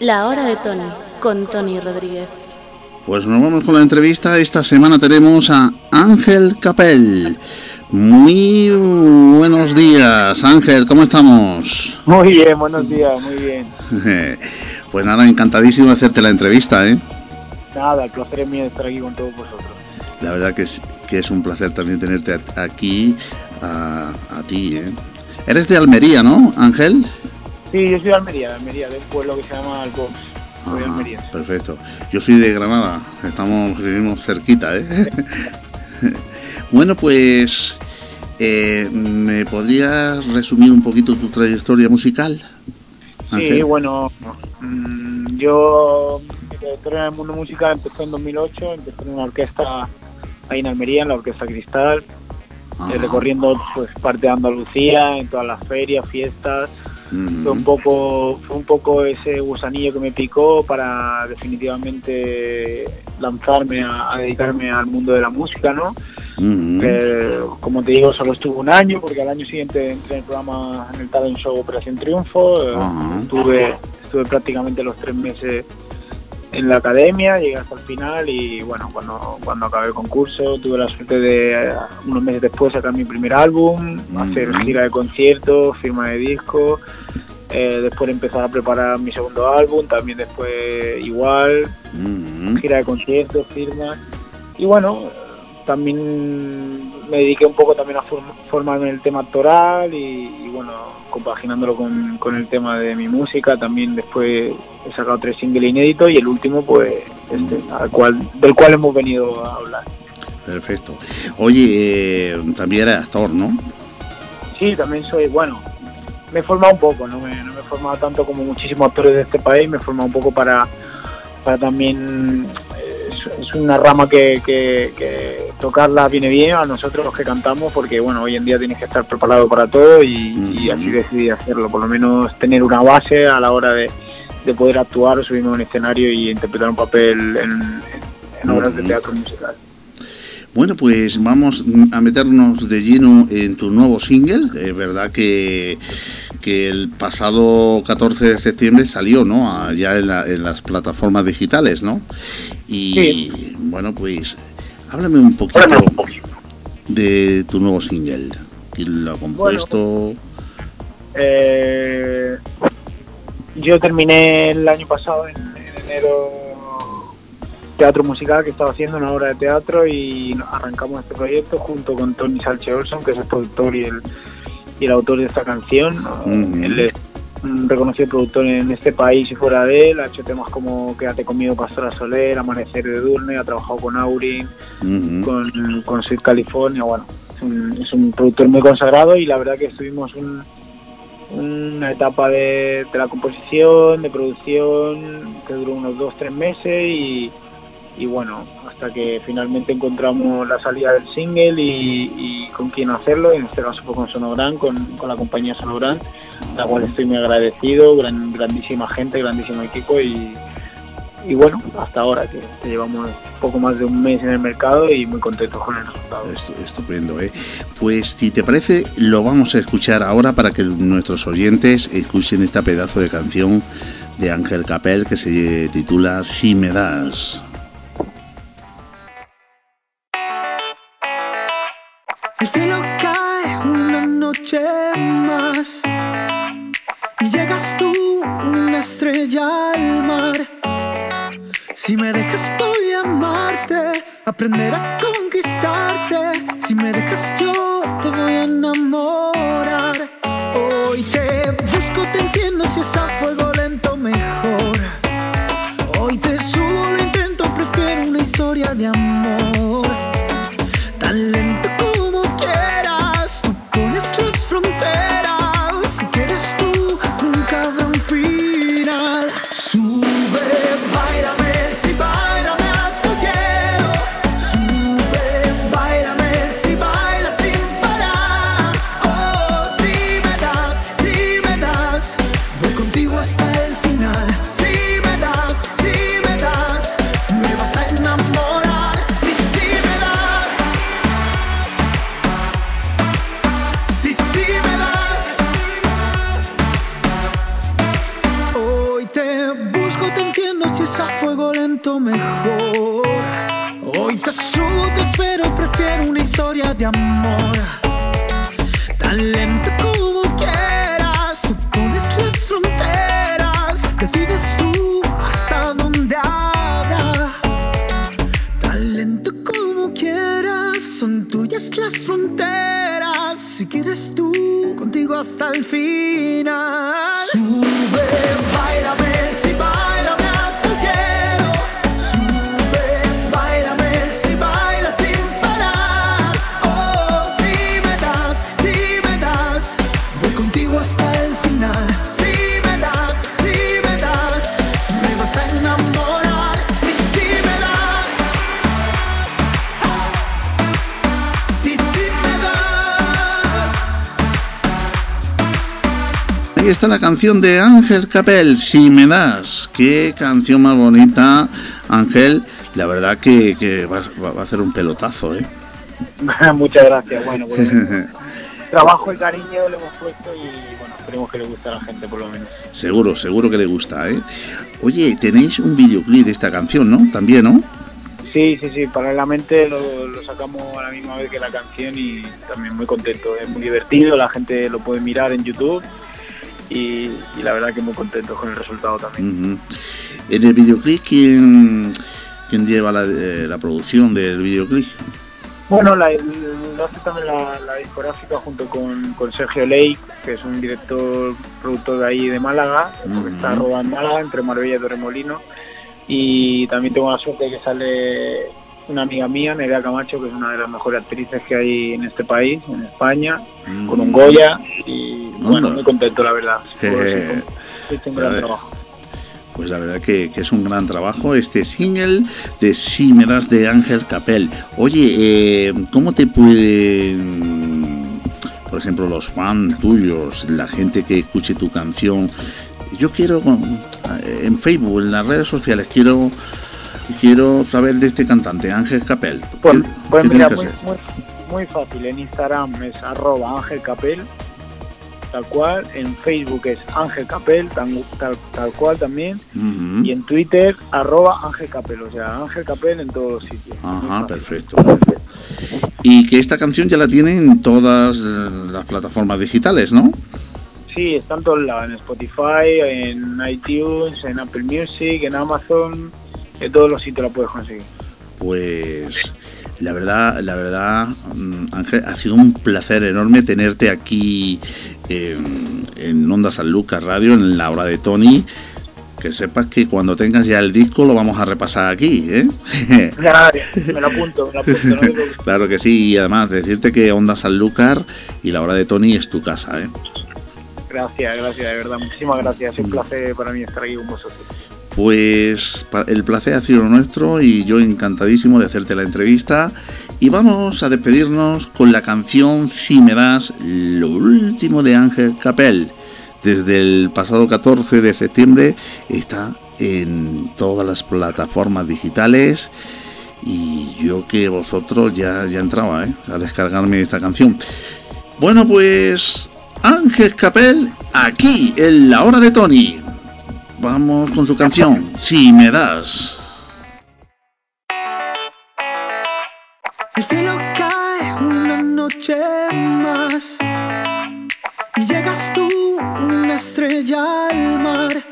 La hora de Tony, con Tony Rodríguez. Pues nos vamos con la entrevista. Esta semana tenemos a Ángel Capel. Muy buenos días, Ángel, ¿cómo estamos? Muy bien, buenos días, muy bien. pues nada, encantadísimo de hacerte la entrevista, ¿eh? Nada, el placer es mío estar aquí con todos vosotros. La verdad que es, que es un placer también tenerte aquí, a, a ti, ¿eh? Eres de Almería, ¿no, Ángel? Sí, yo soy de Almería, de Almería, de un pueblo que se llama. Soy de Ah, Almería. perfecto. Yo soy de Granada, estamos vivimos cerquita, ¿eh? bueno, pues eh, ¿me podrías resumir un poquito tu trayectoria musical? Sí, Ángel? bueno, mm, yo mi trayectoria en el mundo musical empezó en 2008, empecé en una orquesta ahí en Almería, en la Orquesta Cristal, eh, recorriendo pues parte de Andalucía, en todas las ferias, fiestas, Fue un poco fue un poco ese gusanillo que me picó para definitivamente lanzarme a, a dedicarme al mundo de la música no. Eh, como te digo solo estuve un año porque al año siguiente entré en el programa en el talent show Operación Triunfo. Eh, estuve estuve prácticamente los tres meses en la academia, llegué hasta el final y bueno, cuando, cuando acabé el concurso tuve la suerte de eh, unos meses después sacar mi primer álbum, hacer gira de conciertos, firma de disco, eh, después empezar a preparar mi segundo álbum, también después igual, gira de conciertos, firma. Y bueno, también me dediqué un poco también a form- formarme en el tema actoral y, y, bueno, compaginándolo con, con el tema de mi música, también después he sacado tres singles inéditos y el último pues este, al cual, del cual hemos venido a hablar. Perfecto. Oye, eh, también eres actor, ¿no? Sí, también soy, bueno, me he formado un poco, no me, no me he formado tanto como muchísimos actores de este país, me he formado un poco para, para también, eh, es, es una rama que, que- que tocarla viene bien a nosotros los que cantamos, porque bueno, hoy en día tienes que estar preparado para todo y, y así decidí hacerlo, por lo menos tener una base a la hora de, de poder actuar o subirme a un escenario y interpretar un papel en, en obras de teatro musical. Bueno, pues vamos a meternos de lleno en tu nuevo single. Es verdad que, que el pasado 14 de septiembre salió, ¿no? Ya en, la- en las plataformas digitales, ¿no? Y bueno, pues háblame un poquito de tu nuevo single. ¿Quién lo ha compuesto? Eh, yo terminé el año pasado, en, en enero, teatro musical que estaba haciendo, una obra de teatro, y arrancamos este proyecto junto con Tony Salche Olson, que es el productor y el, y el autor de esta canción. Ujú. Él es un reconocido productor en este país y fuera de él, ha hecho temas como Quédate conmigo, Pastora Soler, Amanecer de Durne, ha trabajado con Aurin, con, con Sweet California, bueno, es un, es un productor muy consagrado y la verdad que estuvimos un- una etapa de, de la composición, de producción, que duró unos dos, tres meses y, y bueno, hasta que finalmente encontramos la salida del single y, con quién hacerlo, en este caso fue con Sonogran, con, con la compañía Sonogran, la cual estoy muy agradecido, gran, grandísima gente, grandísimo equipo y, y bueno, hasta ahora que, que llevamos poco más de un mes en el mercado y muy contentos con el resultado. Estu- Estupendo, ¿eh? Pues si te parece, lo vamos a escuchar ahora para que nuestros oyentes escuchen este pedazo de canción de Ángel Capel que se titula Si me das. Y llegas tú, una estrella al mar. Si me dejas voy a amarte, aprender a conquistarte. Si me dejas yo lento como quieras, tú pones las fronteras, decides tú hasta dónde habrá. Tan lento como quieras, son tuyas las fronteras. Si quieres tú, contigo hasta el final. Está la canción de Ángel Capel, Si me das. Qué canción más bonita, Ángel. La verdad que, que va, va- a ser un pelotazo, ¿eh? Muchas gracias. Bueno, pues trabajo y cariño le hemos puesto y bueno, esperemos que le guste a la gente por lo menos. Seguro, seguro que le gusta, ¿eh? Oye, tenéis un videoclip de esta canción, ¿no? También, ¿no? Sí, sí, sí, paralelamente lo, lo sacamos a la misma vez que la canción y también muy contento, es muy divertido, la gente lo puede mirar en YouTube y, y la verdad que muy contento con el resultado también. En el videoclip, ¿quién, quién lleva la, eh, la producción del videoclip? Bueno, la, lo hace también la, la discográfica junto con, con Sergio Lake, que es un director, productor de ahí de Málaga, Ujú. que está rodando en Málaga, entre Marbella y Torremolino. Y también tengo la suerte de que sale una amiga mía, Nerea Camacho, que es una de las mejores actrices que hay en este país, en España, con un Goya. Y bueno, muy contento, la verdad. Eh, Es un a gran ver. trabajo. Pues la verdad que, que es un gran trabajo este single de Si me das de Ángel Capel. Oye, eh, ¿cómo te pueden, por ejemplo, los fans tuyos, la gente que escuche tu canción? Yo quiero en Facebook, en las redes sociales, quiero quiero saber de este cantante, Ángel Capel. Pues, ¿Qué- pues qué mira, muy, muy, muy fácil. En Instagram es arroba Ángel Capel, tal cual. En Facebook es Ángel Capel, tan- tal, tal cual también. Y en Twitter, arroba Ángel Capel. O sea, Ángel Capel en todos los sitios. Ajá, perfecto. Y que esta canción ya la tienen en todas las plataformas digitales, ¿no? Sí, está en todos lados. En Spotify, en iTunes, en Apple Music, en Amazon. En todos los sitios la puedes conseguir. Pues la verdad, la verdad, mm, Ángel, ha sido un placer enorme tenerte aquí en, en Onda San Lucas Radio, en la hora de Tony. Que sepas que cuando tengas ya el disco lo vamos a repasar aquí, ¿eh? Me lo apunto, me lo apunto. no claro que sí, y además decirte que Onda Sanlúcar y la hora de Tony es tu casa, ¿eh? Gracias, gracias, de verdad. Muchísimas gracias. Es un placer para mí estar aquí con vosotros. Pues el placer ha sido nuestro y yo encantadísimo de hacerte la entrevista. Y vamos a despedirnos con la canción Si me das, lo último de Ángel Capel. Desde el pasado 14 de septiembre está en todas las plataformas digitales. Y yo que vosotros ya, ya entraba ¿eh? a descargarme esta canción. Bueno, pues Ángel Capel aquí en la hora de Tony. Vamos con su canción, Si me das. El cielo cae una noche más y llegas tú, una estrella al mar.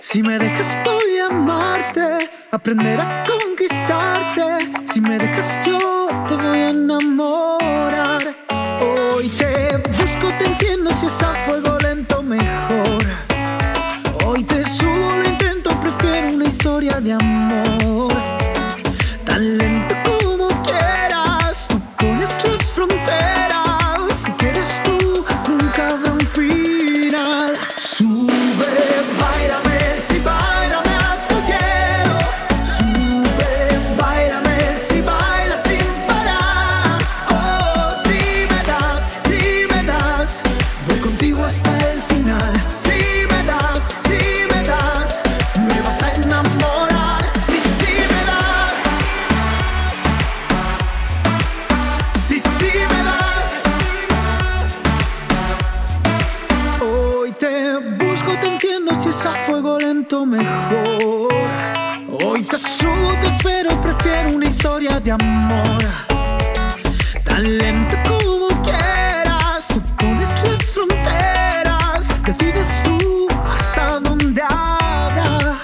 Si me dejas voy a amarte, aprender a conquistarte. Si me dejas yo te voy a enamorar. Si es a fuego lento mejor. Hoy te sudes, pero prefiero una historia de amor. Tan lento como quieras, tú pones las fronteras, decides tú hasta dónde habrá.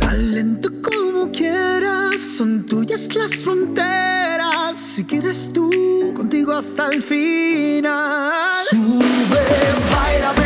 Tan lento como quieras, son tuyas las fronteras. Si quieres tú, contigo hasta el final. Sube, bailame,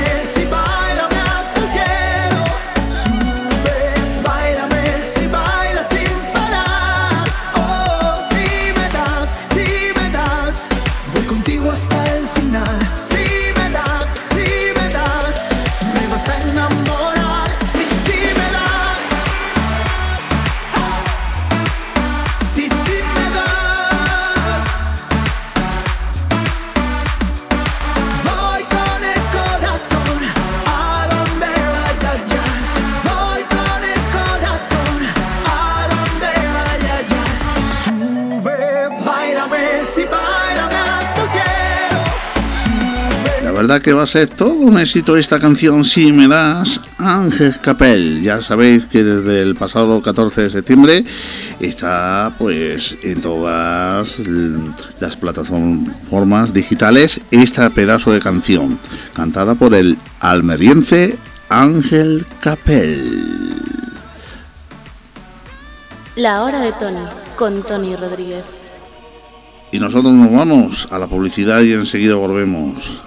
verdad que va a ser todo un éxito esta canción Si me das Ángel Capel. Ya sabéis que desde el pasado 14 de septiembre está pues en todas las plataformas digitales esta pedazo de canción cantada por el almeriense Ángel Capel. La hora de Tony, con Tony Rodríguez. Y nosotros nos vamos a la publicidad y enseguida volvemos.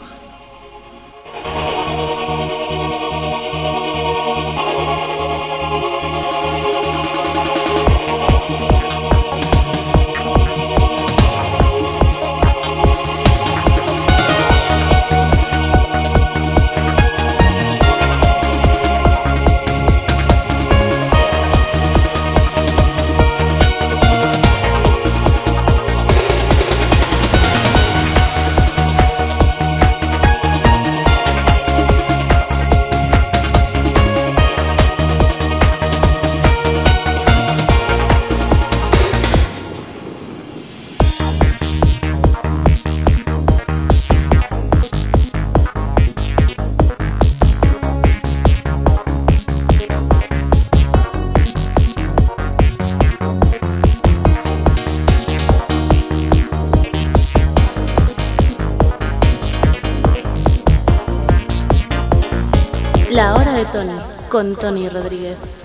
Con Tony Rodríguez.